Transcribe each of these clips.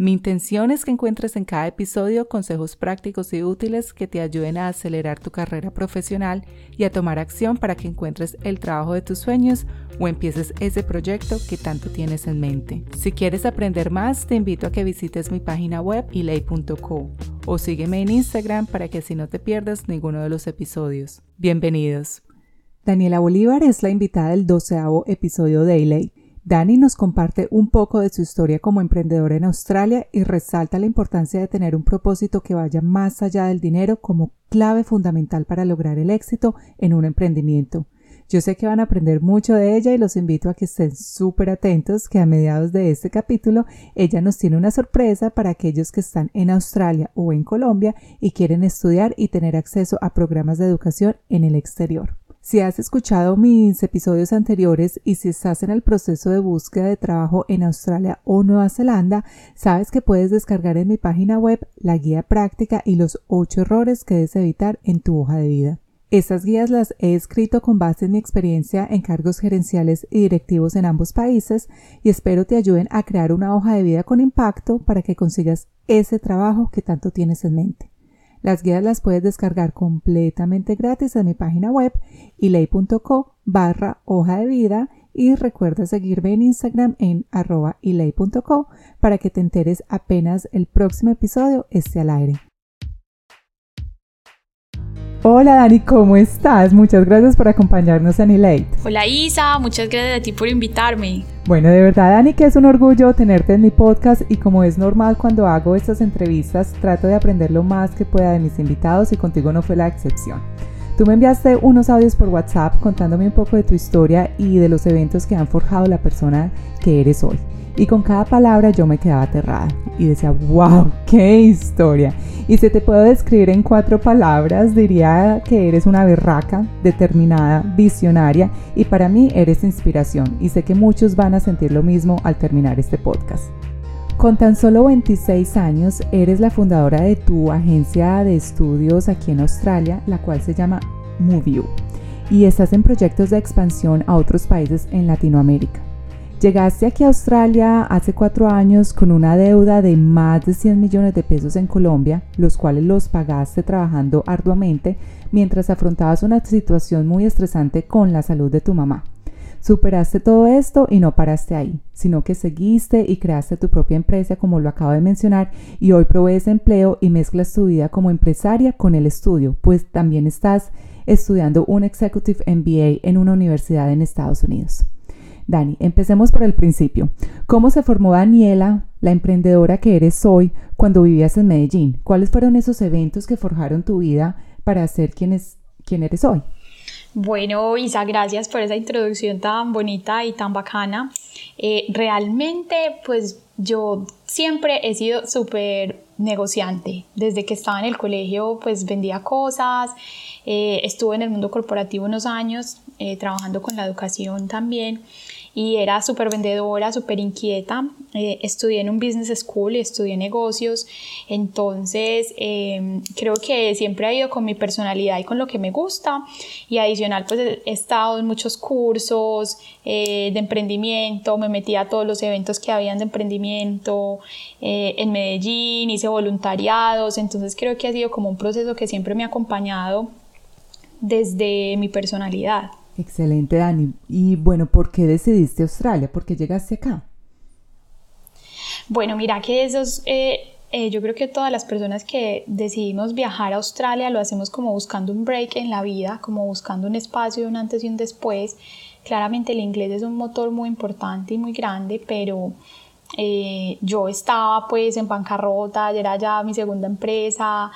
Mi intención es que encuentres en cada episodio consejos prácticos y útiles que te ayuden a acelerar tu carrera profesional y a tomar acción para que encuentres el trabajo de tus sueños o empieces ese proyecto que tanto tienes en mente. Si quieres aprender más, te invito a que visites mi página web ilay.co o sígueme en Instagram para que así no te pierdas ninguno de los episodios. Bienvenidos. Daniela Bolívar es la invitada del doceavo episodio de Ilay Dani nos comparte un poco de su historia como emprendedora en Australia y resalta la importancia de tener un propósito que vaya más allá del dinero como clave fundamental para lograr el éxito en un emprendimiento. Yo sé que van a aprender mucho de ella y los invito a que estén súper atentos que a mediados de este capítulo ella nos tiene una sorpresa para aquellos que están en Australia o en Colombia y quieren estudiar y tener acceso a programas de educación en el exterior. Si has escuchado mis episodios anteriores y si estás en el proceso de búsqueda de trabajo en Australia o Nueva Zelanda, sabes que puedes descargar en mi página web la guía práctica y los 8 errores que debes evitar en tu hoja de vida. Estas guías las he escrito con base en mi experiencia en cargos gerenciales y directivos en ambos países y espero te ayuden a crear una hoja de vida con impacto para que consigas ese trabajo que tanto tienes en mente. Las guías las puedes descargar completamente gratis en mi página web ilay.co barra hoja de vida y recuerda seguirme en Instagram en arroba ilay.co para que te enteres apenas el próximo episodio esté al aire. Hola Dani, ¿cómo estás? Muchas gracias por acompañarnos en Elate. Hola Isa, muchas gracias a ti por invitarme. Bueno, de verdad Dani, que es un orgullo tenerte en mi podcast y como es normal cuando hago estas entrevistas, trato de aprender lo más que pueda de mis invitados y contigo no fue la excepción. Tú me enviaste unos audios por WhatsApp contándome un poco de tu historia y de los eventos que han forjado la persona que eres hoy. Y con cada palabra yo me quedaba aterrada y decía, wow, qué historia. Y si te puedo describir en cuatro palabras, diría que eres una berraca, determinada, visionaria y para mí eres inspiración y sé que muchos van a sentir lo mismo al terminar este podcast. Con tan solo 26 años, eres la fundadora de tu agencia de estudios aquí en Australia, la cual se llama MoveU, y estás en proyectos de expansión a otros países en Latinoamérica. Llegaste aquí a Australia hace cuatro años con una deuda de más de 100 millones de pesos en Colombia, los cuales los pagaste trabajando arduamente mientras afrontabas una situación muy estresante con la salud de tu mamá. Superaste todo esto y no paraste ahí, sino que seguiste y creaste tu propia empresa como lo acabo de mencionar y hoy provees empleo y mezclas tu vida como empresaria con el estudio, pues también estás estudiando un Executive MBA en una universidad en Estados Unidos. Dani, empecemos por el principio. ¿Cómo se formó Daniela, la emprendedora que eres hoy, cuando vivías en Medellín? ¿Cuáles fueron esos eventos que forjaron tu vida para ser quien, es, quien eres hoy? Bueno, Isa, gracias por esa introducción tan bonita y tan bacana. Eh, realmente, pues yo siempre he sido súper negociante. Desde que estaba en el colegio, pues vendía cosas. Eh, estuve en el mundo corporativo unos años, eh, trabajando con la educación también y era súper vendedora, súper inquieta. Eh, estudié en un business school y estudié negocios, entonces em, creo que siempre ha ido con mi personalidad y con lo que me gusta y adicional pues he estado en muchos cursos eh, de emprendimiento, me metí a todos los eventos que habían de emprendimiento eh, en Medellín, hice voluntariados, entonces creo que ha sido como un proceso que siempre me ha acompañado desde mi personalidad. Excelente, Dani. Y bueno, ¿por qué decidiste Australia? ¿Por qué llegaste acá? Bueno, mira que esos, eh, eh, yo creo que todas las personas que decidimos viajar a Australia lo hacemos como buscando un break en la vida, como buscando un espacio, un antes y un después. Claramente el inglés es un motor muy importante y muy grande, pero eh, yo estaba pues en bancarrota, era ya mi segunda empresa,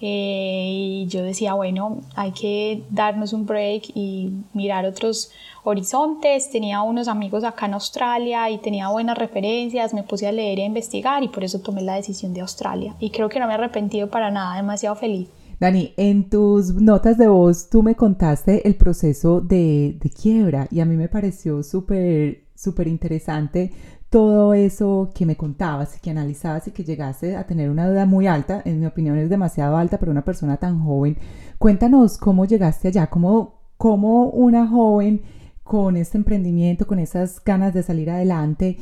eh, y yo decía, bueno, hay que darnos un break y mirar otros horizontes. Tenía unos amigos acá en Australia y tenía buenas referencias, me puse a leer e investigar y por eso tomé la decisión de Australia. Y creo que no me he arrepentido para nada, demasiado feliz. Dani, en tus notas de voz tú me contaste el proceso de, de quiebra y a mí me pareció súper, súper interesante todo eso que me contabas y que analizabas y que llegaste a tener una duda muy alta, en mi opinión es demasiado alta para una persona tan joven. Cuéntanos cómo llegaste allá, cómo, cómo una joven con este emprendimiento, con esas ganas de salir adelante,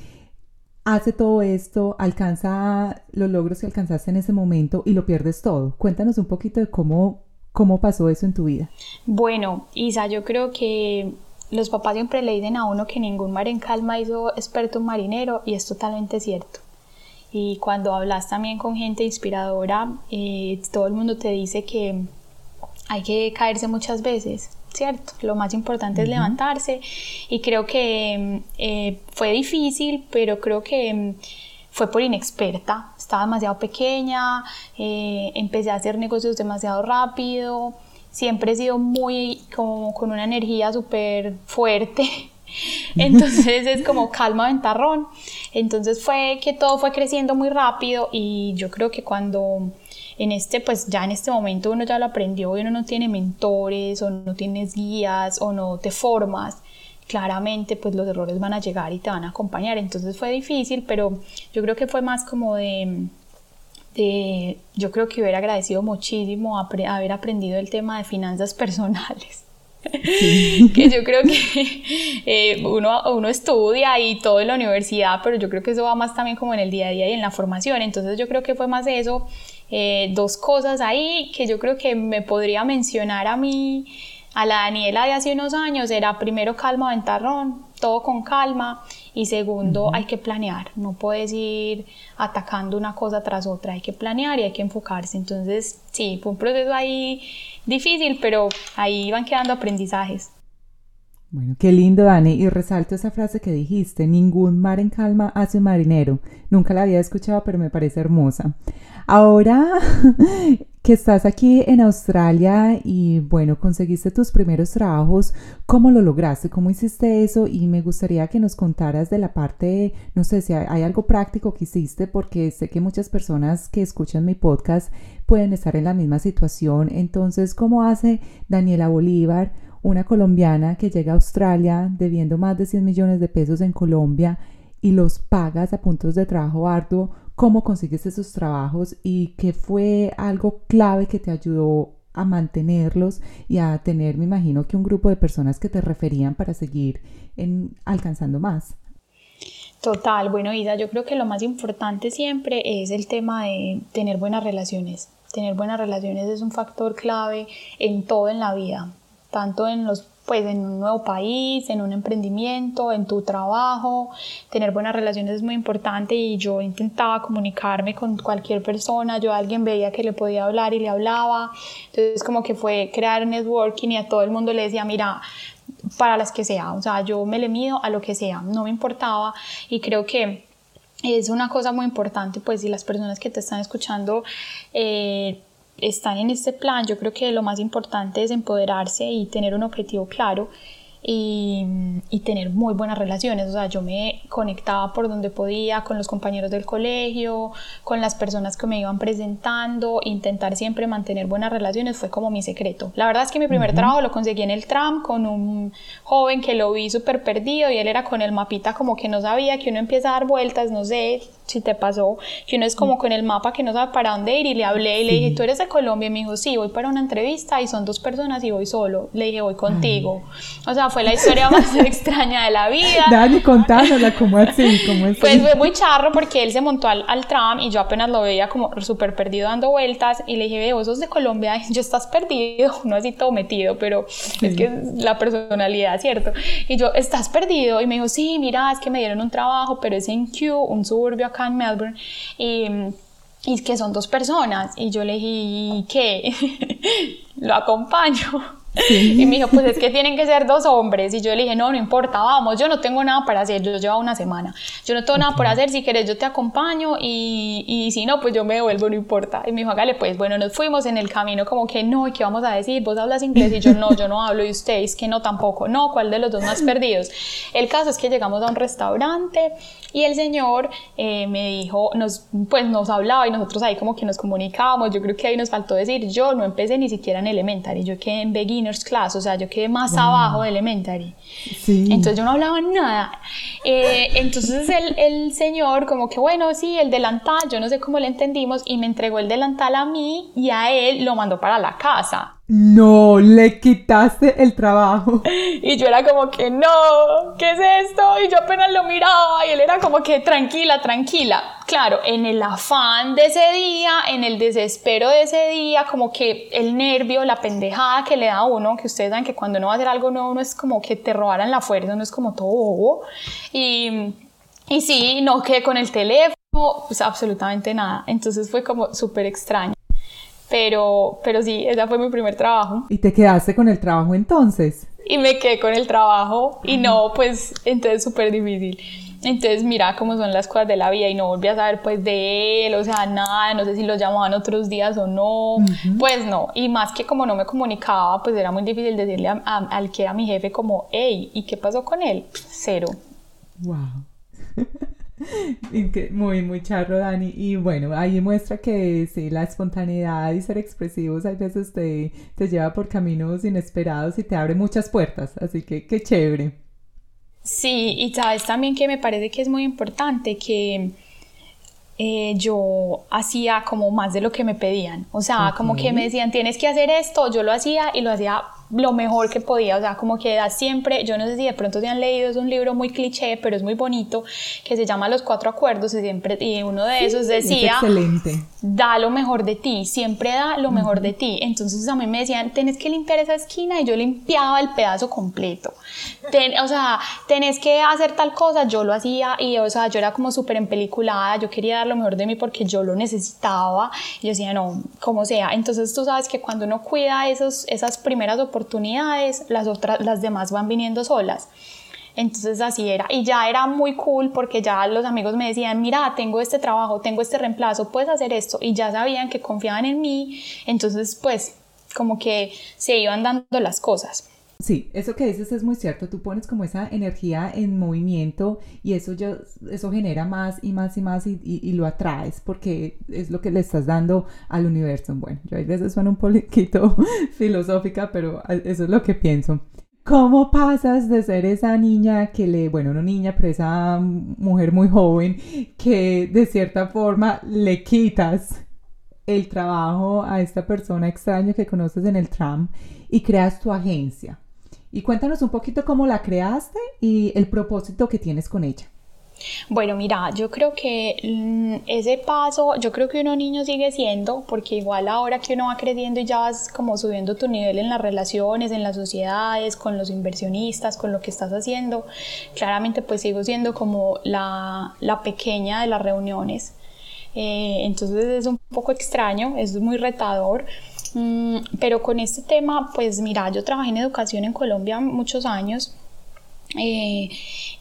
hace todo esto, alcanza los logros que alcanzaste en ese momento y lo pierdes todo. Cuéntanos un poquito de cómo, cómo pasó eso en tu vida. Bueno, Isa, yo creo que los papás siempre le dicen a uno que ningún mar en calma hizo experto un marinero y es totalmente cierto. Y cuando hablas también con gente inspiradora, eh, todo el mundo te dice que hay que caerse muchas veces, ¿cierto? Lo más importante es levantarse y creo que eh, fue difícil, pero creo que mm, fue por inexperta, estaba demasiado pequeña, eh, empecé a hacer negocios demasiado rápido, siempre he sido muy como con una energía súper fuerte. Entonces es como calma ventarrón. Entonces fue que todo fue creciendo muy rápido y yo creo que cuando en este, pues ya en este momento uno ya lo aprendió y uno no tiene mentores o no tienes guías o no te formas, claramente pues los errores van a llegar y te van a acompañar. Entonces fue difícil, pero yo creo que fue más como de, yo creo que hubiera agradecido muchísimo haber aprendido el tema de finanzas personales. que yo creo que eh, uno, uno estudia y todo en la universidad, pero yo creo que eso va más también como en el día a día y en la formación. Entonces yo creo que fue más eso eh, dos cosas ahí que yo creo que me podría mencionar a mí, a la Daniela de hace unos años, era primero calma, ventarrón, todo con calma, y segundo, hay que planear, no puedes ir atacando una cosa tras otra, hay que planear y hay que enfocarse. Entonces, sí, fue un proceso ahí difícil, pero ahí van quedando aprendizajes. Bueno, qué lindo, Dani. Y resalto esa frase que dijiste, ningún mar en calma hace un marinero. Nunca la había escuchado, pero me parece hermosa. Ahora que estás aquí en Australia y bueno, conseguiste tus primeros trabajos, ¿cómo lo lograste? ¿Cómo hiciste eso? Y me gustaría que nos contaras de la parte, no sé si hay, algo práctico que hiciste, porque sé que muchas personas que escuchan mi podcast pueden estar en la misma situación. Entonces, ¿cómo hace Daniela Bolívar, una colombiana que llega a Australia debiendo más de 100 millones de pesos en Colombia y los pagas a puntos de trabajo arduo? Cómo consigues esos trabajos y qué fue algo clave que te ayudó a mantenerlos y a tener, me imagino, que un grupo de personas que te referían para seguir en, alcanzando más. Total, bueno, Isa, yo creo que lo más importante siempre es el tema de tener buenas relaciones. Tener buenas relaciones es un factor clave en todo en la vida, tanto en los pues en un nuevo país, en un emprendimiento, en tu trabajo, tener buenas relaciones es muy importante y yo intentaba comunicarme con cualquier persona, yo a alguien veía que le podía hablar y le hablaba, entonces como que fue crear networking y a todo el mundo le decía, mira, para las que sea, o sea, yo me le mido a lo que sea, no me importaba. Y creo que es una cosa muy importante, pues si las personas que te están escuchando eh, están en este plan, yo creo que lo más importante es empoderarse y tener un objetivo claro y, y, tener muy buenas relaciones. O sea, yo me conectaba por donde podía con los compañeros del colegio, con las personas que me iban presentando, intentar siempre mantener buenas relaciones fue como mi secreto. La verdad es que mi primer trabajo lo conseguí en el tram con un joven que lo vi súper perdido y él era con el mapita como que no sabía que uno empieza a dar vueltas, no sé, si te pasó, que uno es como con el mapa que no sabe para dónde ir y le hablé y le dije, tú eres de Colombia y me dijo, sí, voy para una entrevista y son dos personas y voy solo. Le dije, voy contigo. O sea, fue la historia más extraña de la vida. Dani, contándola, ¿cómo así? ¿Cómo así? Pues fue muy charro porque él se montó al, al tram y yo apenas lo veía como súper perdido dando vueltas y le dije, ve, vos sos de Colombia, y yo estás perdido, no así todo metido, pero es que es la personalidad, ¿cierto? Y yo, estás perdido y me dijo, sí, mira, es que me dieron un trabajo, pero es en Kew, un suburbio acá en Melbourne y, y que son dos personas y yo le dije, ¿qué? lo acompaño. Y me dijo, pues es que tienen que ser dos hombres. Y yo le dije, no, no importa, vamos, yo no tengo nada para hacer, yo llevo una semana. Yo no tengo nada para hacer, si quieres yo te acompaño y, y, si no, pues yo me devuelvo, no importa. Y me dijo, hágale, pues bueno, nos fuimos en el camino como que no, ¿y qué vamos a decir? ¿Vos hablas inglés? Y yo no, yo no hablo, y ustedes que no tampoco. No, ¿cuál de los dos más perdidos? El caso es que llegamos a un restaurante y el señor eh, me dijo, nos, pues nos hablaba y nosotros ahí como que nos comunicábamos. Yo creo que ahí nos faltó decir, yo no empecé ni siquiera en Elementary, yo quedé en Begin beginner's class, o sea, yo quedé más abajo de elementary. Sí. Entonces yo no hablaba nada. Eh, entonces el, el, señor como que, bueno, sí, el delantal, yo no sé cómo le entendimos, y me entregó el delantal a mí y a él lo mandó para la casa. No, le quitaste el trabajo. Y yo era como que, no, ¿qué es esto? Y yo apenas lo miraba y él era como que, tranquila, tranquila. Claro, en el afán de ese día, en el desespero de ese día, como que el nervio, la pendejada que le da a uno, que ustedes saben que cuando uno va a hacer algo nuevo, uno es como que te robaran la fuerza, uno es como todo bobo. Y, y sí, no quedé con el teléfono, pues absolutamente nada. Entonces fue como súper extraño. Pero, pero sí, ese fue mi primer trabajo. ¿Y te quedaste con el trabajo entonces? Y me quedé con el trabajo y no, pues entonces súper difícil. Entonces mira cómo son las cosas de la vida y no volví a saber pues de él, o sea, nada, no sé si lo llamaban otros días o no, pues no. Y más que como no me comunicaba, pues era muy difícil decirle al que era mi jefe como, hey, ¿y qué pasó con él? Cero. Wow. Muy, muy charro, Dani. Y bueno, ahí muestra que sí, la espontaneidad y ser expresivos a veces te, te lleva por caminos inesperados y te abre muchas puertas. Así que qué chévere. Sí, y sabes también que me parece que es muy importante que eh, yo hacía como más de lo que me pedían. O sea, como que me decían, tienes que hacer esto, yo lo hacía y lo hacía lo mejor que podía, o sea, como que da siempre, yo no sé si de pronto se han leído, es un libro muy cliché, pero es muy bonito, que se llama Los Cuatro Acuerdos y siempre, y uno de esos decía, excelente. da lo mejor de ti, siempre da lo mejor de ti, entonces a mí me decían, tenés que limpiar esa esquina y yo limpiaba el pedazo completo, o sea, tenés que hacer tal cosa, yo lo hacía y, o sea, yo era como súper empeliculada, yo quería dar lo mejor de mí porque yo lo necesitaba, y yo decía, no, como sea, entonces tú sabes que cuando uno cuida esos, esas primeras oportunidades, las otras, las demás van viniendo solas. Entonces así era. Y ya era muy cool porque ya los amigos me decían, mira, tengo este trabajo, tengo este reemplazo, puedes hacer esto. Y ya sabían que confiaban en mí. Entonces, pues, como que se iban dando las cosas. Sí, eso que dices es muy cierto. Tú pones como esa energía en movimiento y eso, yo, eso genera más y más y más y, lo atraes porque es lo que le estás dando al universo. Bueno, yo a veces suena un poquito filosófica, pero eso es lo que pienso. ¿Cómo pasas de ser esa niña que le, bueno, no niña, pero esa mujer muy joven que de cierta forma le quitas el trabajo a esta persona extraña que conoces en el tram y creas tu agencia? Y cuéntanos un poquito cómo la creaste y el propósito que tienes con ella. Bueno, mira, yo creo que mm, ese paso, yo creo que uno niño sigue siendo, porque igual ahora que uno va creciendo y ya vas como subiendo tu nivel en las relaciones, en las sociedades, con los inversionistas, con lo que estás haciendo, claramente pues sigo siendo como la, la pequeña de las reuniones. Eh, entonces es un poco extraño, es muy retador. Mm, pero con este tema, pues mira, yo trabajé en educación en Colombia muchos años eh,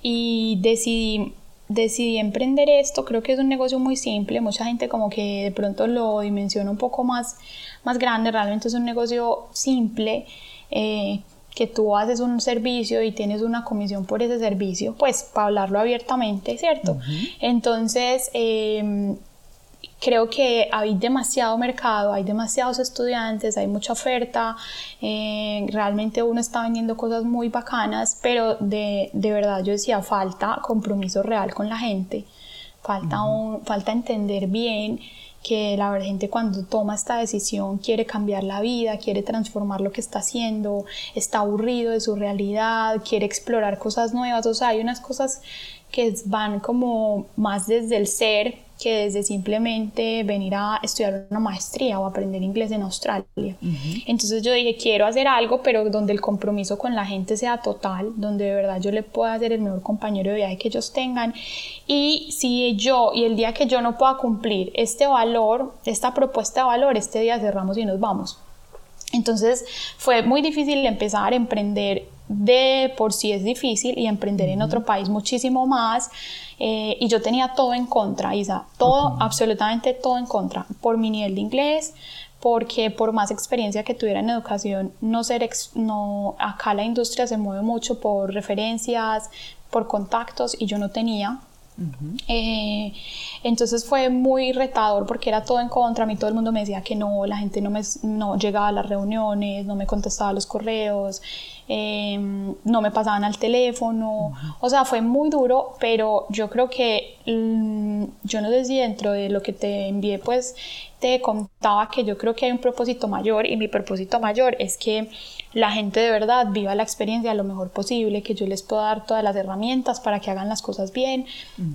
y decidí decidí emprender esto, creo que es un negocio muy simple, mucha gente como que de pronto lo dimensiona un poco más, más grande, realmente es un negocio simple, eh, que tú haces un servicio y tienes una comisión por ese servicio, pues para hablarlo abiertamente, ¿cierto? Entonces, eh, creo que hay demasiado mercado, hay demasiados estudiantes, hay mucha oferta, eh, realmente uno está vendiendo cosas muy bacanas, pero de, de, verdad yo decía, falta compromiso real con la gente, falta, un, falta entender bien que la gente cuando toma esta decisión quiere cambiar la vida, quiere transformar lo que está haciendo, está aburrido de su realidad, quiere explorar cosas nuevas, o sea, hay unas cosas que van como más desde el ser que desde simplemente venir a estudiar una maestría o aprender inglés en Australia. Entonces yo dije, quiero hacer algo, pero donde el compromiso con la gente sea total, donde de verdad yo le pueda ser el mejor compañero de viaje que ellos tengan. Y si yo, y el día que yo no pueda cumplir este valor, esta propuesta de valor, este día cerramos y nos vamos. Entonces fue muy difícil empezar a emprender de por sí es difícil y emprender en otro país muchísimo más. Eh, y yo tenía todo en contra, Isa, todo, absolutamente todo en contra, por mi nivel de inglés, porque por más experiencia que tuviera en educación, no ser no, acá la industria se mueve mucho por referencias, por contactos y yo no tenía. Eh, entonces fue muy retador porque era todo en contra, a mí todo el mundo me decía que no, la gente no, me, no llegaba a las reuniones, no me contestaba los correos, em, no me pasaban al teléfono, o sea, fue muy duro, pero yo creo que mm, yo no sé si dentro de lo que te envié, pues te contaba que yo creo que hay un propósito mayor y mi propósito mayor es que la gente de verdad viva la experiencia lo mejor posible, que yo les pueda dar todas las herramientas para que hagan las cosas bien,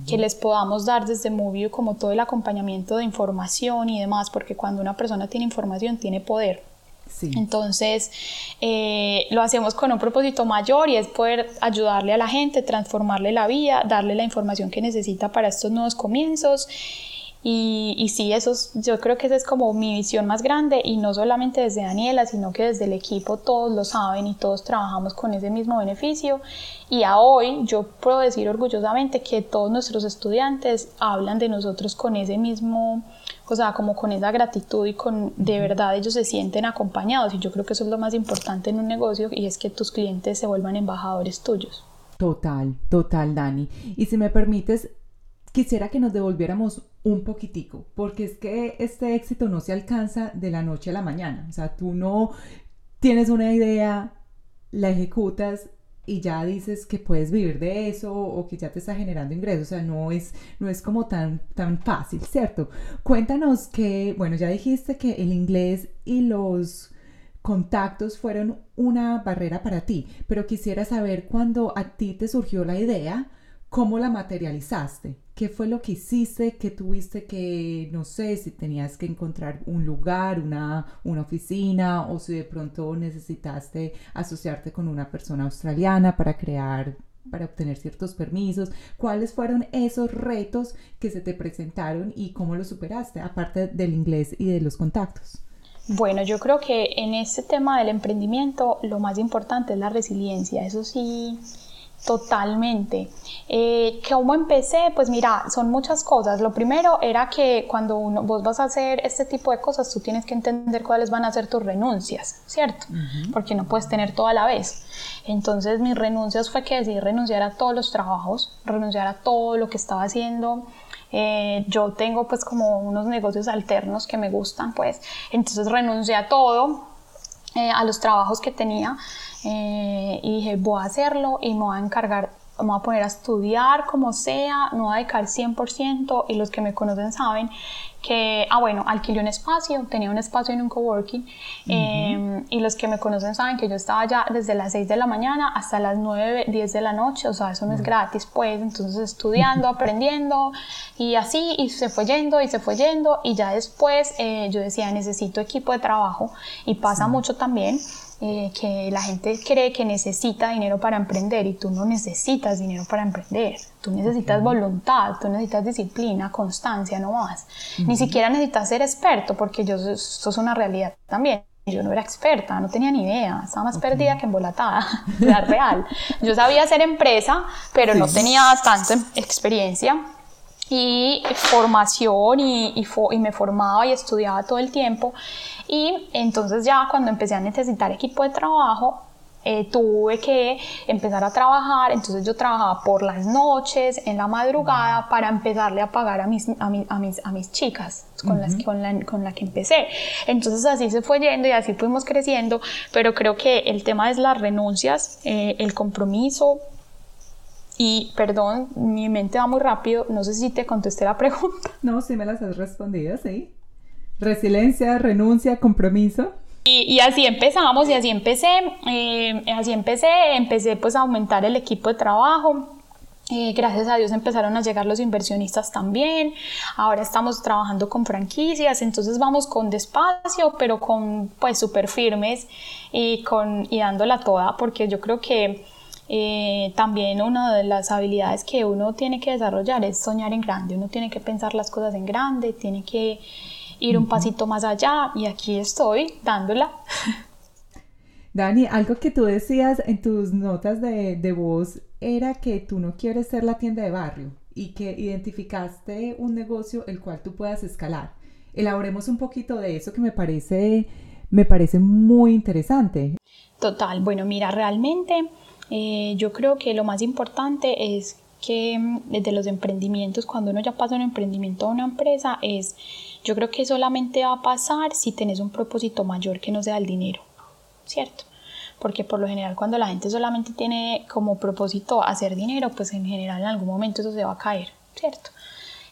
que les podamos dar desde Movio como todo el acompañamiento de información y demás, porque cuando una persona tiene información tiene poder. Entonces, eh, lo hacemos con un propósito mayor y es poder ayudarle a la gente, transformarle la vida, darle la información que necesita para estos nuevos comienzos y, y sí, eso yo creo que esa es como mi visión más grande y no solamente desde Daniela, sino que desde el equipo todos lo saben y todos trabajamos con ese mismo beneficio. Y a hoy yo puedo decir orgullosamente que todos nuestros estudiantes hablan de nosotros con ese mismo, o sea, como con esa gratitud y con de verdad ellos se sienten acompañados. Y yo creo que eso es lo más importante en un negocio y es que tus clientes se vuelvan embajadores tuyos. Total, total, Dani. Y si me permites, quisiera que nos devolviéramos un poquitico, porque es que este éxito no se alcanza de la noche a la mañana. O sea, tú no tienes una idea, la ejecutas y ya dices que puedes vivir de eso o que ya te está generando ingresos. O sea, no es, no es como tan, tan fácil, ¿cierto? Cuéntanos que, bueno, ya dijiste que el inglés y los contactos fueron una barrera para ti, pero quisiera saber cuando a ti te surgió la idea, ¿cómo la materializaste? ¿Qué fue lo que hiciste? ¿Qué tuviste que, no sé, si tenías que encontrar un lugar, una, una oficina o si de pronto necesitaste asociarte con una persona australiana para crear para obtener ciertos permisos, cuáles fueron esos retos que se te presentaron y cómo los superaste, aparte del inglés y de los contactos. Bueno, yo creo que en este tema del emprendimiento lo más importante es la resiliencia, eso sí, Totalmente. Eh, ¿Cómo empecé? Pues mira, son muchas cosas. Lo primero era que cuando uno, vos vas a hacer este tipo de cosas, tú tienes que entender cuáles van a ser tus renuncias, ¿cierto? Porque no puedes tener todo a la vez. Entonces mis renuncias fue que decidí renunciar a todos los trabajos, renunciar a todo lo que estaba haciendo. Eh, yo tengo pues como unos negocios alternos que me gustan, pues. Entonces renuncié a todo, eh, a los trabajos que tenía eh, y dije, voy a hacerlo y me voy a encargar, me voy a poner a estudiar como sea, no voy a dedicar 100% y los que me conocen saben que, ah bueno, alquilé un espacio, tenía un espacio en un coworking em, y los que me conocen saben que yo estaba ya desde las 6 de la mañana hasta las 9, 10 de la noche, o sea, eso no es gratis pues, entonces estudiando, aprendiendo y así y se fue yendo y se fue yendo y ya después eh, yo decía necesito equipo de trabajo y pasa mucho también eh, que la gente cree que necesita dinero para emprender y tú no necesitas dinero para emprender. Tú necesitas voluntad, tú necesitas disciplina, constancia, no más. Ni siquiera necesitas ser experto porque yo, eso es una realidad también. Yo no era experta, no tenía ni idea, estaba más perdida que embolatada, la real. Yo sabía hacer empresa, pero no tenía tanta experiencia y formación y, y, me formaba y estudiaba todo el tiempo. Y entonces ya cuando empecé a necesitar equipo de trabajo, eh, tuve que empezar a trabajar, entonces yo trabajaba por las noches, en la madrugada, para empezarle a pagar a mis, a, a mis, a mis chicas con, las, con, la, con la que empecé. Entonces así se fue yendo y así fuimos creciendo, pero creo que el tema es las renuncias, eh, el compromiso, y perdón, mi mente va muy rápido, no sé si te contesté la pregunta. No, sí me las has respondido, sí. Resiliencia, renuncia, compromiso. Y, así empezamos y así empecé, eh, así empecé, empecé pues a aumentar el equipo de trabajo. Eh, gracias a Dios empezaron a llegar los inversionistas también. Ahora estamos trabajando con franquicias, entonces vamos con despacio, pero con pues súper firmes y, con, y dándola toda, porque yo creo que eh, también una de las habilidades que uno tiene que desarrollar es soñar en grande, uno tiene que pensar las cosas en grande, tiene que ir un pasito más allá y aquí estoy dándola. Dani, algo que tú decías en tus notas de, de voz era que tú no quieres ser la tienda de barrio y que identificaste un negocio el cual tú puedas escalar. Elaboremos un poquito de eso que me parece, me parece muy interesante. Total, bueno, mira, realmente eh, yo creo que lo más importante es que desde mm, los emprendimientos, cuando uno ya pasa un emprendimiento a una empresa, es, yo creo que solamente va a pasar si tenés un propósito mayor que no sea el dinero, ¿cierto? Porque por lo general cuando la gente solamente tiene como propósito hacer dinero, pues en general en algún momento eso se va a caer, ¿cierto?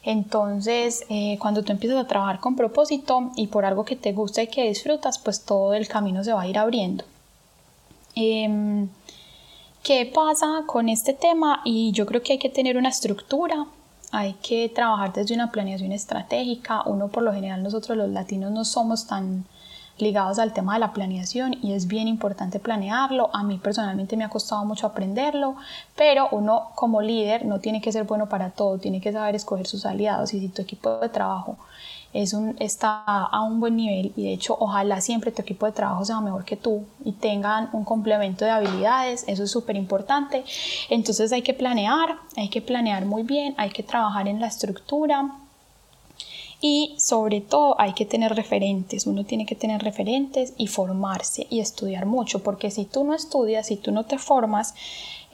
Entonces, eh, cuando tú empiezas a trabajar con propósito y por algo que te gusta y que disfrutas, pues todo el camino se va a ir abriendo. Em, ¿Qué pasa con este tema? Y yo creo que hay que tener una estructura, hay que trabajar desde una planeación estratégica. Uno, por lo general, nosotros los latinos no somos tan ligados al tema de la planeación y es bien importante planearlo. A mí personalmente me ha costado mucho aprenderlo, pero uno como líder no tiene que ser bueno para todo, tiene que saber escoger sus aliados y si tu equipo de trabajo es un, está a un buen nivel y de hecho ojalá siempre tu equipo de trabajo sea mejor que tú y tengan un complemento de habilidades, eso es súper importante. Entonces hay que planear, hay que planear muy bien, hay que trabajar en la estructura y sobre todo hay que tener referentes, uno tiene que tener referentes y formarse y estudiar mucho, porque si tú no estudias, si tú no te formas,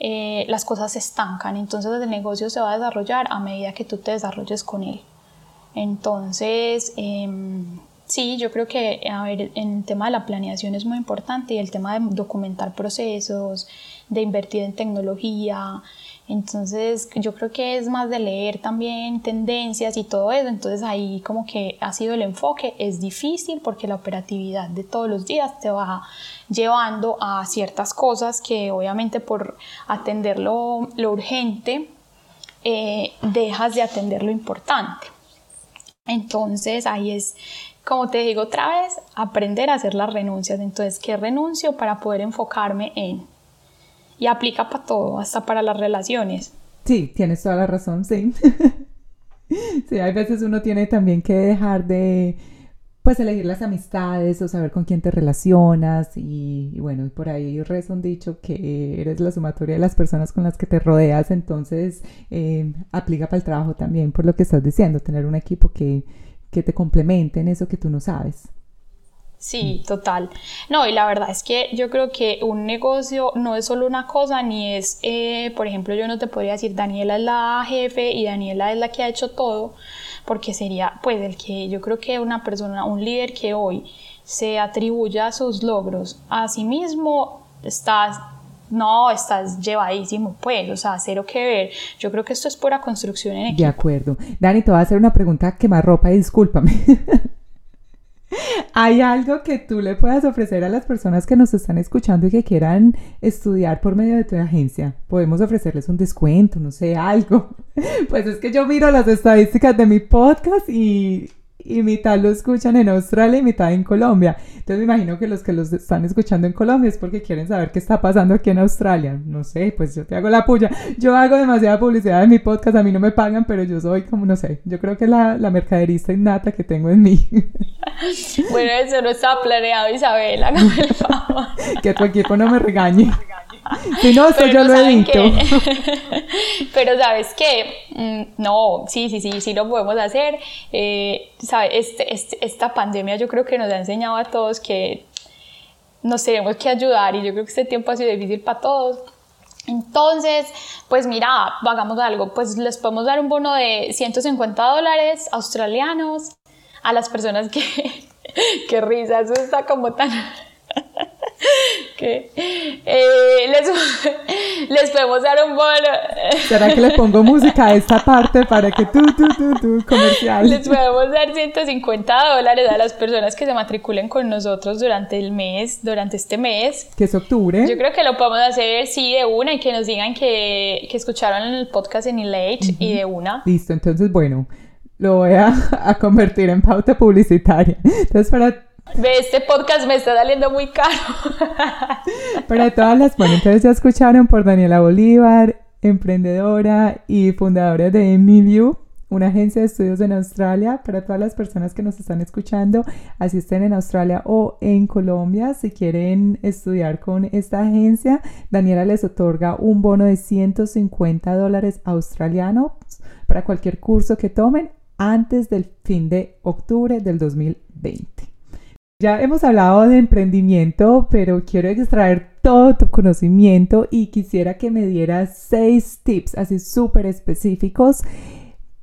eh, las cosas se estancan, entonces el negocio se va a desarrollar a medida que tú te desarrolles con él. Entonces, em, sí, yo creo que, a ver, en el tema de la planeación es muy importante y el tema de documentar procesos, de invertir en tecnología. Entonces, yo creo que es más de leer también tendencias y todo eso. Entonces, ahí como que ha sido el enfoque. Es difícil porque la operatividad de todos los días te va llevando a ciertas cosas que obviamente por atender lo, urgente, eh, dejas de atender lo importante. Entonces ahí es, como te digo otra vez, aprender a hacer las renuncias. Entonces, ¿qué renuncio para poder enfocarme en? Y aplica para todo, hasta para las relaciones. Sí, tienes toda la razón, sí. sí, hay veces uno tiene también que dejar de, pues, elegir las amistades o saber con quién te relacionas. Y, bueno, por ahí reza un dicho que eres la sumatoria de las personas con las que te rodeas. Entonces, eh, aplica para el trabajo también, por lo que estás diciendo, tener un equipo que, que te complemente en eso que tú no sabes. Sí, total. No, y la verdad es que yo creo que un negocio no es solo una cosa, ni es, eh, por ejemplo, yo no te podría decir Daniela es la jefe y Daniela es la que ha hecho todo, porque sería, pues, el que yo creo que una persona, un líder que hoy se atribuya sus logros a sí mismo, estás, no, estás llevadísimo, pues, o sea, cero que ver. Yo creo que esto es pura construcción en equipo. De acuerdo. Dani, te voy a hacer una pregunta que más ropa discúlpame. ¿Hay algo que tú le puedas ofrecer a las personas que nos están escuchando y que quieran estudiar por medio de tu agencia? Podemos ofrecerles un descuento, no sé, algo. Pues es que yo miro las estadísticas de mi podcast y y mitad lo escuchan en Australia y mitad en Colombia. Entonces me imagino que los que los están escuchando en Colombia es porque quieren saber qué está pasando aquí en Australia. No sé, pues yo te hago la puya. Yo hago demasiada publicidad en mi podcast, a mí no me pagan, pero yo soy como, no sé, yo creo que la, la mercaderista innata que tengo en mí. Bueno, eso no está planeado, Isabela, no Que tu equipo no me regañe. Si no, eso yo lo edito. Pero sabes qué, mm, no, sí, sí, sí, sí lo podemos hacer. Eh, este, este, esta pandemia yo creo que nos ha enseñado a todos que nos tenemos que ayudar y yo creo que este tiempo ha sido difícil para todos. Entonces, pues mira, hagamos algo, pues les podemos dar un bono de 150 dólares australianos a las personas que, qué risa, eso está como tan que eh, les, les, podemos dar un bono. ¿Será que le pongo música a esta parte para que tú, tú, tú, tú, comercial? Les podemos dar 150 dólares a las personas que se matriculen con nosotros durante el mes, durante este mes. Que es octubre. Yo creo que lo podemos hacer, sí, de una y que nos digan que, que escucharon el podcast en Elate y de una. Listo, entonces, bueno, lo voy a, a convertir en pauta publicitaria. Entonces, para este podcast me está saliendo muy caro. Para todas las, entonces ya escucharon por Daniela Bolívar, emprendedora y fundadora de MeView, una agencia de estudios en Australia. Para todas las personas que nos están escuchando, así estén en Australia o en Colombia, si quieren estudiar con esta agencia, Daniela les otorga un bono de 150 dólares australianos para cualquier curso que tomen antes del fin de octubre del 2020. Ya hemos hablado de emprendimiento, pero quiero extraer todo tu conocimiento y quisiera que me dieras seis tips así súper específicos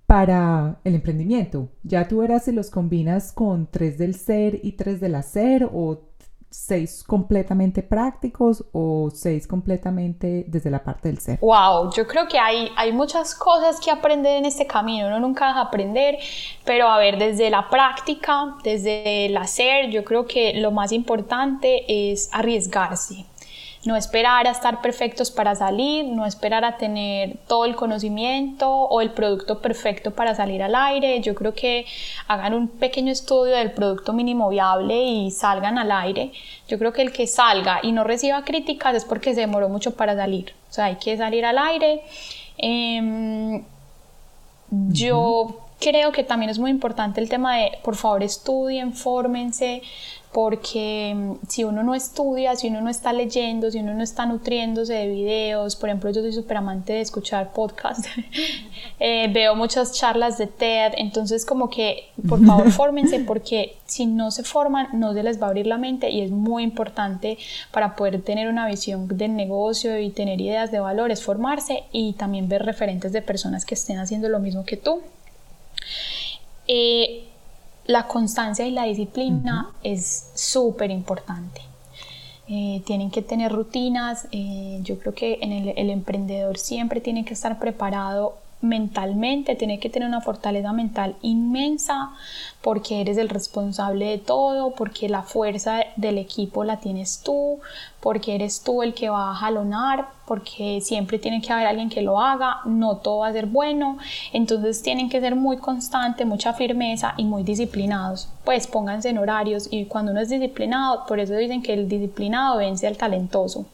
para el emprendimiento. Ya tú verás si los combinas con tres del ser y tres del hacer o seis completamente prácticos o seis completamente desde la parte del ser? Wow, yo creo que hay, hay muchas cosas que aprender en este camino, uno nunca deja aprender, pero a ver, desde la práctica, desde el hacer, yo creo que lo más importante es arriesgarse no esperar a estar perfectos para salir, no esperar a tener todo el conocimiento o el producto perfecto para salir al aire. Yo creo que hagan un pequeño estudio del producto mínimo viable y salgan al aire. Yo creo que el que salga y no reciba críticas es porque se demoró mucho para salir. O sea, hay que salir al aire. Em, yo creo que también es muy importante el tema de, por favor, estudien, fórmense, porque mm, si uno no estudia, si uno no está leyendo, si uno no está nutriéndose de videos, por ejemplo, yo soy súper amante de escuchar podcasts, eh, veo muchas charlas de TED, entonces como que por favor fórmense porque si no se forman no se les va a abrir la mente y es muy importante para poder tener una visión del negocio y tener ideas de valores, formarse y también ver referentes de personas que estén haciendo lo mismo que tú. Eh, la constancia y la disciplina es súper importante. Eh, tienen que tener rutinas. Eh, yo creo que en el, el, emprendedor siempre tiene que estar preparado mentalmente, tiene que tener una fortaleza mental inmensa porque eres el responsable de todo, porque la fuerza del equipo la tienes tú, porque eres tú el que va a jalonar, porque siempre tiene que haber alguien que lo haga, no todo va a ser bueno, entonces tienen que ser muy constantes, mucha firmeza y muy disciplinados, pues pónganse en horarios y cuando uno es disciplinado, por eso dicen que el disciplinado vence al talentoso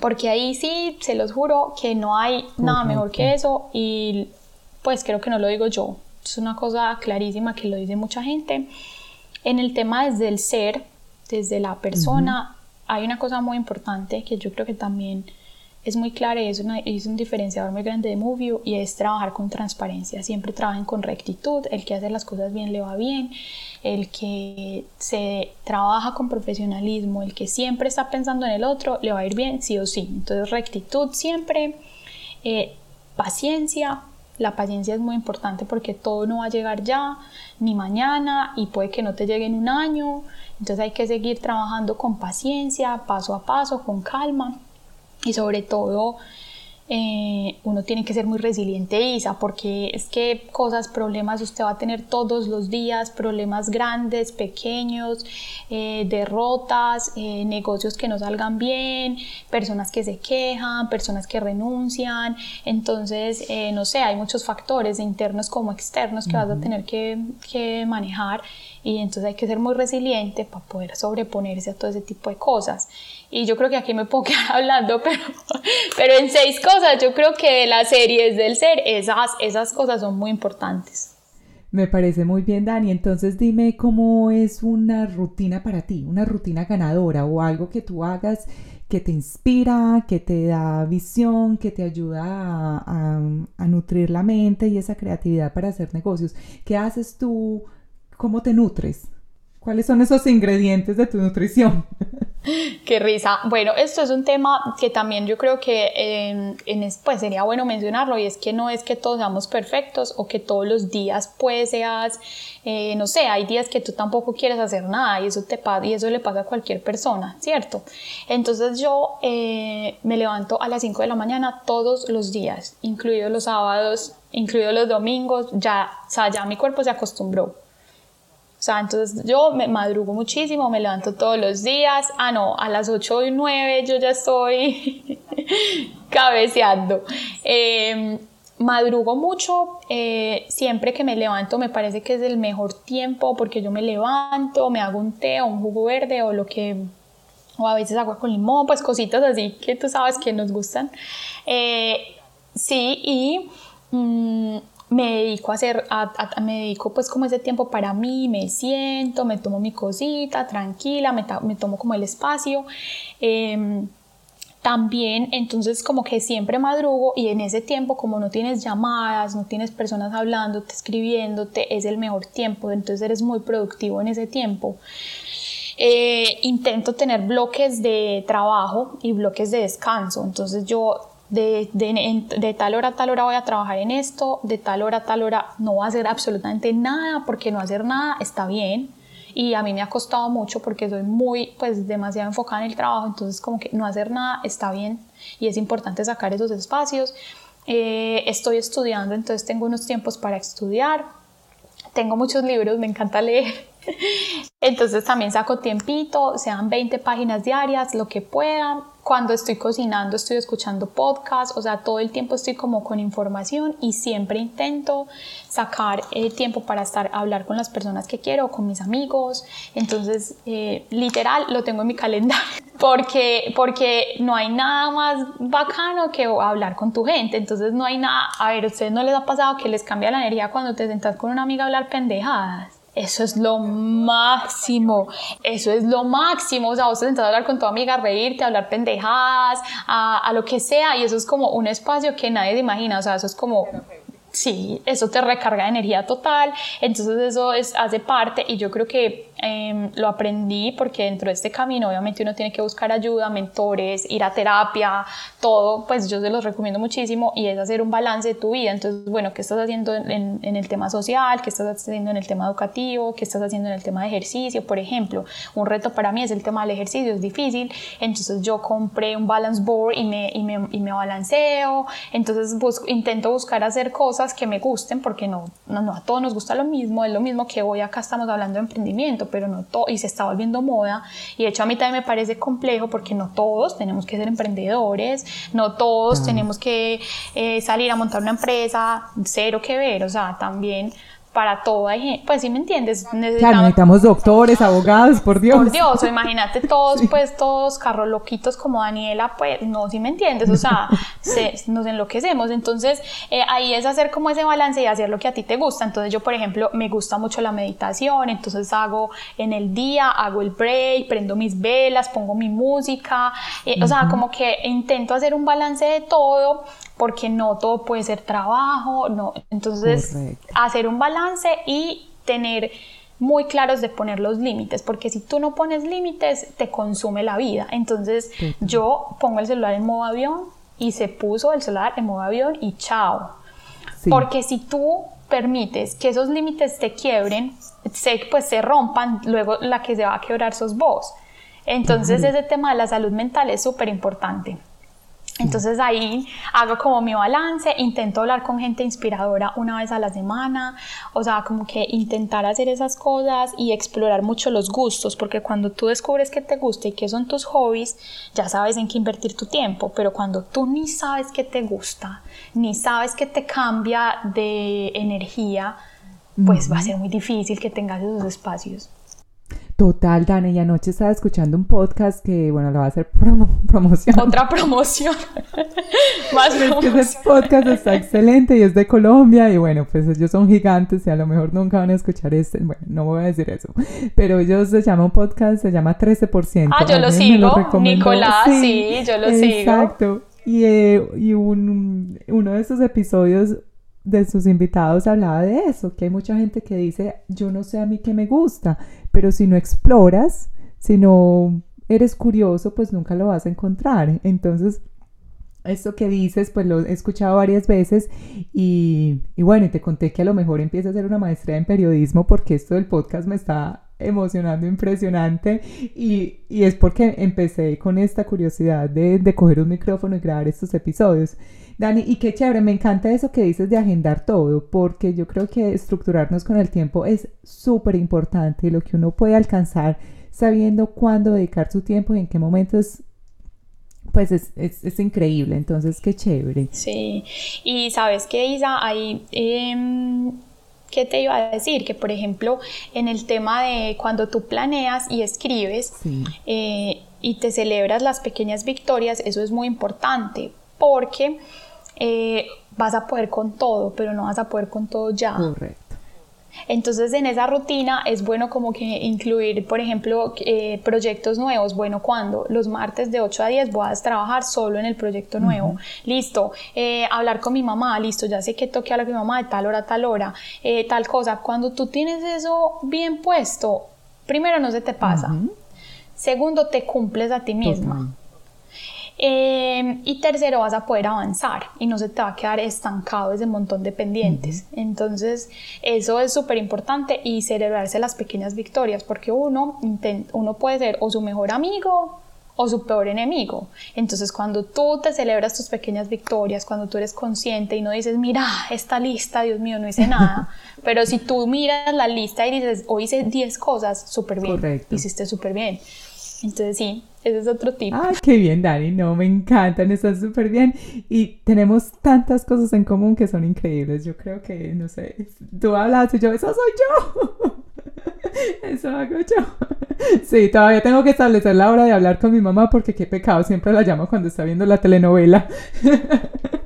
porque ahí sí, se los juro que no hay nada mejor que eso y pues creo que no lo digo yo, es una cosa clarísima que lo dice mucha gente. En el tema desde el ser, desde la persona, hay una cosa muy importante que yo creo que también es muy clara y es, es un diferenciador muy grande de Movio y es trabajar con transparencia. Siempre trabajen con rectitud, el que hace las cosas bien le va bien, el que se trabaja con profesionalismo, el que siempre está pensando en el otro, le va a ir bien sí o sí. Entonces rectitud siempre, eh, paciencia. La paciencia es muy importante porque todo no va a llegar ya, ni mañana, y puede que no te llegue en un año. Entonces hay que seguir trabajando con paciencia, paso a paso, con calma y sobre todo eh, uno tiene que ser muy resiliente, Isa, porque es que cosas, problemas usted va a tener todos los días, problemas grandes, pequeños, eh, derrotas, eh, negocios que no salgan bien, personas que se quejan, personas que renuncian. Entonces, no sé, hay muchos factores internos como externos que vas a tener que, que manejar y entonces hay que ser muy resiliente para poder sobreponerse a todo ese tipo de cosas. Y yo creo que aquí me puedo quedar hablando, pero, pero en seis cosas, yo creo que las series del ser, esas, esas cosas son muy importantes. Me parece muy bien, Dani. Entonces dime cómo es una rutina para ti, una rutina ganadora o algo que tú hagas que te inspira, que te da visión, que te ayuda a, a nutrir la mente y esa creatividad para hacer negocios. ¿Qué haces tú? ¿Cómo te nutres? ¿Cuáles son esos ingredientes de tu nutrición? Qué risa. Bueno, esto es un tema que también yo creo que en, pues sería bueno mencionarlo y es que no es que todos seamos perfectos o que todos los días pues seas, eh, no sé, hay días que tú tampoco quieres hacer nada y eso, te y eso le pasa a cualquier persona, ¿cierto? Entonces yo eh, me levanto a las 5 de la mañana todos los días, incluidos los sábados, incluidos los domingos, ya, o sea, ya mi cuerpo se acostumbró. O sea, entonces yo me madrugo muchísimo, me levanto todos los días. Ah, no, a las 8 y 9 yo ya estoy cabeceando. Em, madrugo mucho, eh, siempre que me levanto me parece que es el mejor tiempo porque yo me levanto, me hago un té o un jugo verde o lo que, o a veces agua con limón, pues cositas así que tú sabes que nos gustan. Eh, sí, y... Mm, me dedico a hacer, me dedico pues como ese tiempo para mí, me siento, me tomo mi cosita tranquila, me, me tomo como el espacio. Em, también entonces como que siempre madrugo y en ese tiempo como no tienes llamadas, no tienes personas hablándote, escribiéndote, es el mejor tiempo, entonces eres muy productivo en ese tiempo. eh, intento tener bloques de trabajo y bloques de descanso. Entonces yo de, tal hora a tal hora voy a trabajar en esto, de tal hora a tal hora no voy a hacer absolutamente nada, porque no hacer nada está bien. Y a mí me ha costado mucho porque soy muy, pues, demasiado enfocada en el trabajo, entonces como que no hacer nada está bien y es importante sacar esos espacios. Eh, estoy estudiando, entonces tengo unos tiempos para estudiar. Tengo muchos libros, me encanta leer. Entonces también saco tiempito, sean 20 páginas diarias, lo que pueda. Cuando estoy cocinando estoy escuchando podcasts, o sea, todo el tiempo estoy como con información y siempre intento sacar eh, tiempo para estar hablar con las personas que quiero, con mis amigos. Entonces, eh, literal, lo tengo en mi calendario porque, porque no hay nada más bacano que hablar con tu gente. Entonces, no hay nada, a ver, ¿a ustedes no les ha pasado que les cambia la energía cuando te sentas con una amiga a hablar pendejadas? Eso es lo máximo, eso es lo máximo. O sea, vos te sentás a hablar con tu amiga, a reírte, a hablar pendejadas, a, a, lo que sea, y eso es como un espacio que nadie se imagina. O sea, eso es como sí, eso te recarga de energía total, entonces eso es, hace parte y yo creo que em, lo aprendí porque dentro de este camino obviamente uno tiene que buscar ayuda, mentores, ir a terapia, todo, pues yo se los recomiendo muchísimo y es hacer un balance de tu vida, entonces bueno, ¿qué estás haciendo en, en el tema social? ¿Qué estás haciendo en el tema educativo? ¿Qué estás haciendo en el tema de ejercicio? Por ejemplo, un reto para mí es el tema del ejercicio, es difícil, entonces yo compré un balance board y me, y me, y me balanceo, entonces intento buscar hacer cosas que me gusten, porque no, no, no, a todos nos gusta lo mismo, es lo mismo que hoy acá estamos hablando de emprendimiento, pero no todo, y se está volviendo moda, y de hecho a mí también me parece complejo porque no todos tenemos que ser emprendedores, no todos tenemos que eh, salir a montar una empresa, cero que ver, o sea, también para todo hay pues si me entiendes necesitamos, claro, necesitamos doctores abogados por Dios. por Dios o imagínate todos pues todos carros loquitos como Daniela pues no si me entiendes o sea nos enloquecemos. Entonces eh, ahí es hacer como ese balance y hacer lo que a ti te gusta. Entonces yo por ejemplo me gusta mucho la meditación entonces hago en el día hago el break prendo mis velas pongo mi música eh, o sea como que intento hacer un balance de todo porque no todo puede ser trabajo, no. Entonces, hacer un balance y tener muy claros de poner los límites, porque si tú no pones límites, te consume la vida. Entonces, yo pongo el celular en modo avión y se puso el celular en modo avión y chao. Porque si tú permites que esos límites te quiebren, se, pues se rompan, luego la que se va a quebrar sos vos. Entonces, ese tema de la salud mental es súper importante. Entonces ahí hago como mi balance, intento hablar con gente inspiradora una vez a la semana, o sea, como que intentar hacer esas cosas y explorar mucho los gustos, porque cuando tú descubres qué te gusta y qué son tus hobbies, ya sabes en qué invertir tu tiempo, pero cuando tú ni sabes qué te gusta, ni sabes qué te cambia de energía, pues va a ser muy difícil que tengas esos espacios. Total, Dani, y anoche estaba escuchando un podcast que, bueno, lo va a hacer promoción. Otra promoción. Más promoción. ese podcast está excelente y es de Colombia y bueno, pues ellos son gigantes y a lo mejor nunca van a escuchar este, bueno, no voy a decir eso, pero ellos se llama un podcast, se llama 13%. Ah, yo lo sigo, Nicolás, sí, yo lo sigo. Exacto. Y, eh, y un, uno de esos episodios de sus invitados hablaba de eso, que hay mucha gente que dice, yo no sé a mí qué me gusta, pero si no exploras, si no eres curioso, pues nunca lo vas a encontrar. Entonces, esto que dices, pues lo he escuchado varias veces y, y bueno, te conté que a lo mejor empiezo a hacer una maestría en periodismo porque esto del podcast me está emocionando, impresionante y, y es porque empecé con esta curiosidad de, de coger un micrófono y grabar estos episodios. Dani, y qué chévere, me encanta eso que dices de agendar todo, porque yo creo que estructurarnos con el tiempo es súper importante y lo que uno puede alcanzar sabiendo cuándo dedicar su tiempo y en qué momentos pues es, es, es, increíble, entonces qué chévere. Sí, y sabes que Isa, ahí, eh, ¿qué te iba a decir? Que por ejemplo, en el tema de cuando tú planeas y escribes eh, y te celebras las pequeñas victorias, eso es muy importante, porque eh, vas a poder con todo, pero no vas a poder con todo ya. Correcto. Entonces en esa rutina es bueno como que incluir, por ejemplo, eh, proyectos nuevos. Bueno, cuando los martes de 8 a 10 voy a trabajar solo en el proyecto nuevo. Listo. Eh, hablar con mi mamá, listo. Ya sé que toque hablar con mi mamá de tal hora a tal hora. tal cosa. Cuando tú tienes eso bien puesto, primero no se te pasa. Segundo, te cumples a ti misma. Em, y tercero, vas a poder avanzar y no se te va a quedar estancado ese montón de pendientes. Entonces, eso es súper importante y celebrarse las pequeñas victorias, porque uno, uno puede ser o su mejor amigo o su peor enemigo. Entonces, cuando tú te celebras tus pequeñas victorias, cuando tú eres consciente y no dices, mira, esta lista, Dios mío, no hice nada, pero si tú miras la lista y dices, hoy hice 10 cosas, súper bien, hiciste súper bien. Entonces, sí, ese es otro tipo. Ay, qué bien, Dani. No, me encantan, están súper bien. Y tenemos tantas cosas en común que son increíbles. Yo creo que, no sé, tú hablas y yo, eso soy yo. Eso hago yo. Sí, todavía tengo que establecer la hora de hablar con mi mamá porque qué pecado, siempre la llamo cuando está viendo la telenovela.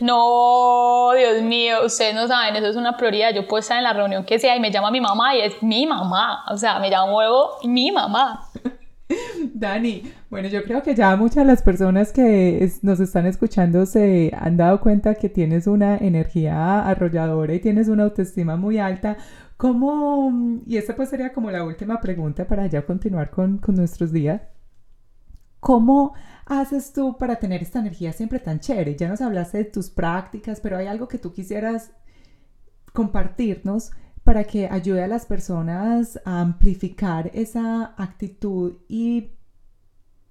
No, Dios mío, ustedes no saben, eso es una prioridad. Yo puedo estar en la reunión que sea y me llama mi mamá y es mi mamá. O sea, me llamo luego mi mamá. Dani, bueno, yo creo que ya muchas de las personas que nos están escuchando se han dado cuenta que tienes una energía arrolladora y tienes una autoestima muy alta. ¿Cómo, y esta pues sería como la última pregunta para ya continuar con, con nuestros días, ¿cómo haces tú para tener esta energía siempre tan chévere? Ya nos hablaste de tus prácticas, pero hay algo que tú quisieras compartirnos para que ayude a las personas a amplificar esa actitud y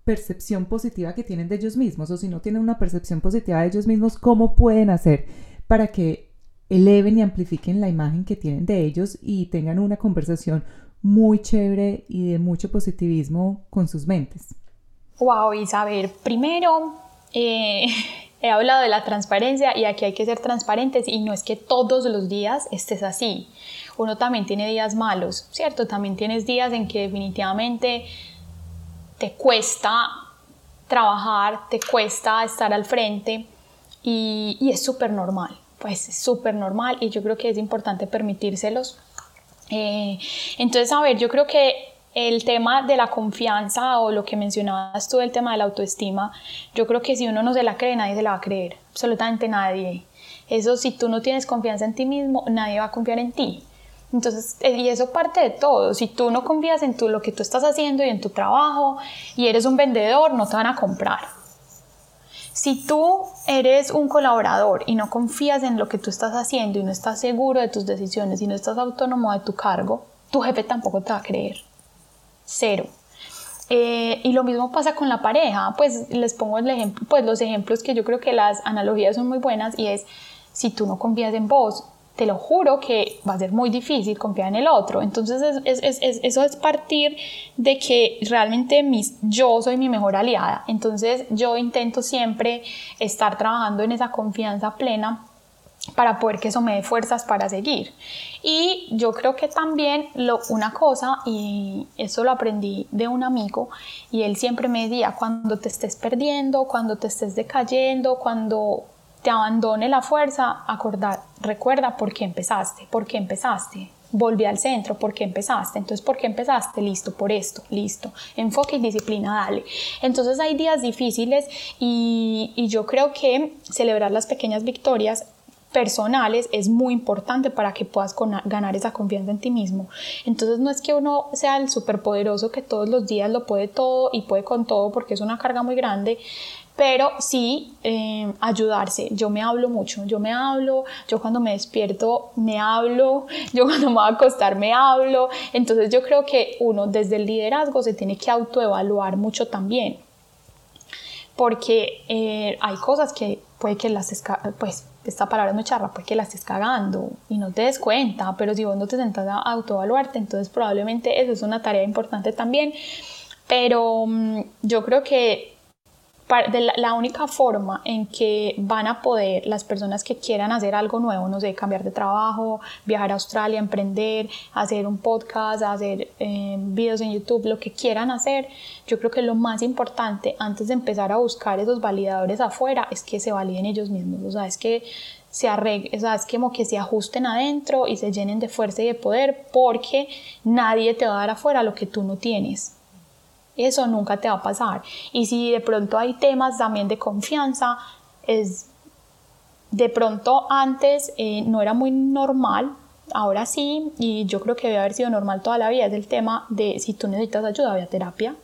percepción positiva que tienen de ellos mismos o si no tienen una percepción positiva de ellos mismos, ¿cómo pueden hacer para que eleven y amplifiquen la imagen que tienen de ellos y tengan una conversación muy chévere y de mucho positivismo con sus mentes? Wow, Isabel, primero eh, he hablado de la transparencia y aquí hay que ser transparentes y no es que todos los días estés así. Uno también tiene días malos, ¿cierto? También tienes días en que definitivamente te cuesta trabajar, te cuesta estar al frente y, es súper normal, pues es súper normal y yo creo que es importante permitírselos. Eh, entonces, a ver, yo creo que el tema de la confianza o lo que mencionabas tú, el tema de la autoestima, yo creo que si uno no se la cree, nadie se la va a creer, absolutamente nadie. Eso, si tú no tienes confianza en ti mismo, nadie va a confiar en ti. Entonces, eh, y eso parte de todo. Si tú no confías en tú, lo que tú estás haciendo y en tu trabajo y eres un vendedor, no te van a comprar. Si tú eres un colaborador y no confías en lo que tú estás haciendo y no estás seguro de tus decisiones y no estás autónomo de tu cargo, tu jefe tampoco te va a creer cero. Eh, y lo mismo pasa con la pareja, pues les pongo el ejemplo, pues los ejemplos que yo creo que las analogías son muy buenas y es si tú no confías en vos, te lo juro que va a ser muy difícil confiar en el otro. Entonces eso es partir de que realmente mis, yo soy mi mejor aliada. Entonces yo intento siempre estar trabajando en esa confianza plena para poder que eso me dé fuerzas para seguir. Y yo creo que también lo, una cosa, y eso lo aprendí de un amigo, y él siempre me decía, cuando te estés perdiendo, cuando te estés decayendo, cuando te abandone la fuerza, acordar, recuerda por qué empezaste, por qué empezaste. Volví al centro, ¿por qué empezaste? Entonces, ¿por qué empezaste? Listo, por esto, listo. Enfoque y disciplina, dale. Entonces hay días difíciles y, y yo creo que celebrar las pequeñas victorias personales es muy importante para que puedas ganar esa confianza en ti mismo. Entonces no es que uno sea el superpoderoso que todos los días lo puede todo y puede con todo porque es una carga muy grande, pero sí eh, ayudarse. Yo me hablo mucho, yo me hablo, yo cuando me despierto me hablo, yo cuando me voy a acostar me hablo. Entonces yo creo que uno desde el liderazgo se tiene que autoevaluar mucho también. Porque eh, hay cosas que puede que las, pues esta palabra es muy charra, porque la estés cagando y no te des cuenta, pero si vos no te sentas a autoevaluarte, entonces probablemente eso es una tarea importante también. Pero mm, yo creo que la, única forma en que van a poder las personas que quieran hacer algo nuevo, no sé, cambiar de trabajo, viajar a Australia, emprender, hacer un podcast, hacer eh, videos en YouTube, lo que quieran hacer, yo creo que lo más importante antes de empezar a buscar esos validadores afuera es que se validen ellos mismos, o sea, es que se arreglen, o sea, es como que se ajusten adentro y se llenen de fuerza y de poder porque nadie te va a dar afuera lo que tú no tienes. Eso nunca te va a pasar. Y si de pronto hay temas también de confianza, es de pronto antes eh, no era muy normal ahora sí, y yo creo que debe haber sido normal toda la vida, es el tema de si tú necesitas ayuda, ve a terapia.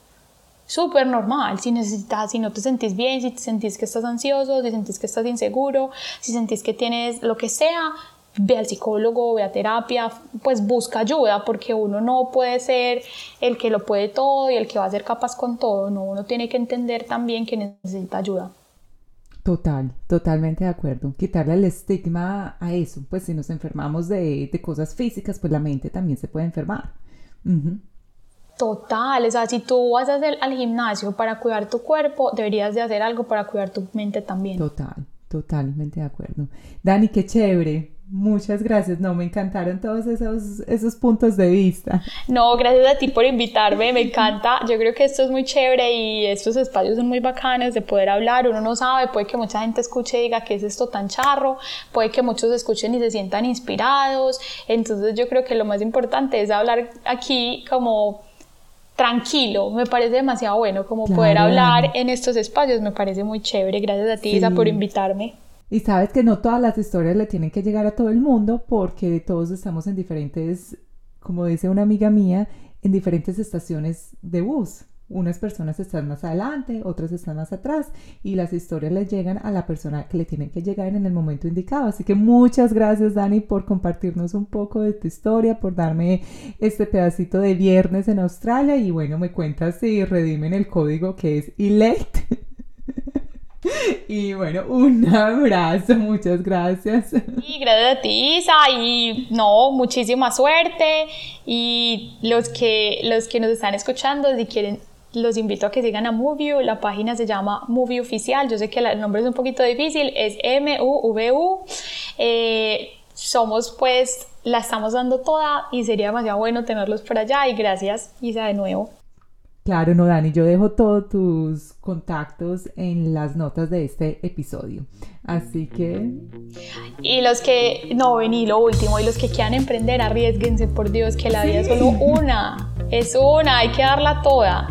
Súper normal, si necesitas, si no te sentís bien, si te sentís que estás ansioso, si sentís que estás inseguro, si sentís que tienes lo que sea, ve al psicólogo, ve a terapia, pues busca ayuda, porque uno no puede ser el que lo puede todo y el que va a ser capaz con todo, no, uno tiene que entender también que necesita ayuda. Total, totalmente de acuerdo. Quitarle el estigma a eso, pues si nos enfermamos de, cosas físicas, pues la mente también se puede enfermar. Total, o sea, si tú vas a hacer al gimnasio para cuidar tu cuerpo, deberías de hacer algo para cuidar tu mente también. Total, totalmente de acuerdo. Dani, qué chévere. Muchas gracias, no, me encantaron todos esos, esos puntos de vista. No, gracias a ti por invitarme, me encanta. Yo creo que esto es muy chévere y estos espacios son muy bacanos de poder hablar. Uno no sabe, puede que mucha gente escuche y diga que es esto tan charro, puede que muchos escuchen y se sientan inspirados. Entonces yo creo que lo más importante es hablar aquí como tranquilo, me parece demasiado bueno como poder hablar en estos espacios, me parece muy chévere. Gracias a ti, Isa, por invitarme. Y sabes que no todas las historias le tienen que llegar a todo el mundo porque todos estamos en diferentes, como dice una amiga mía, en diferentes estaciones de bus. Unas personas están más adelante, otras están más atrás y las historias les llegan a la persona que le tienen que llegar en el momento indicado. Así que muchas gracias Dani por compartirnos un poco de tu historia, por darme este pedacito de viernes en Australia y bueno, me cuentas si redimen el código que es ELECT Y bueno, un abrazo, muchas gracias. Y gracias a ti, Isa, y no, muchísima suerte. Y los que, los que nos están escuchando, si quieren, los invito a que sigan a Movie. La página se llama Movie Oficial. Yo sé que el nombre es un poquito difícil, es M-U-V-U. Eh, somos pues, la estamos dando toda y sería demasiado bueno tenerlos por allá. Y gracias, Isa, de nuevo. Claro, no, Dani, yo dejo todos tus contactos en las notas de este episodio. Así que... Y los que, no, vení, lo último, y los que quieran emprender, arriesguense, por Dios, que la vida es solo una, es una, hay que darla toda.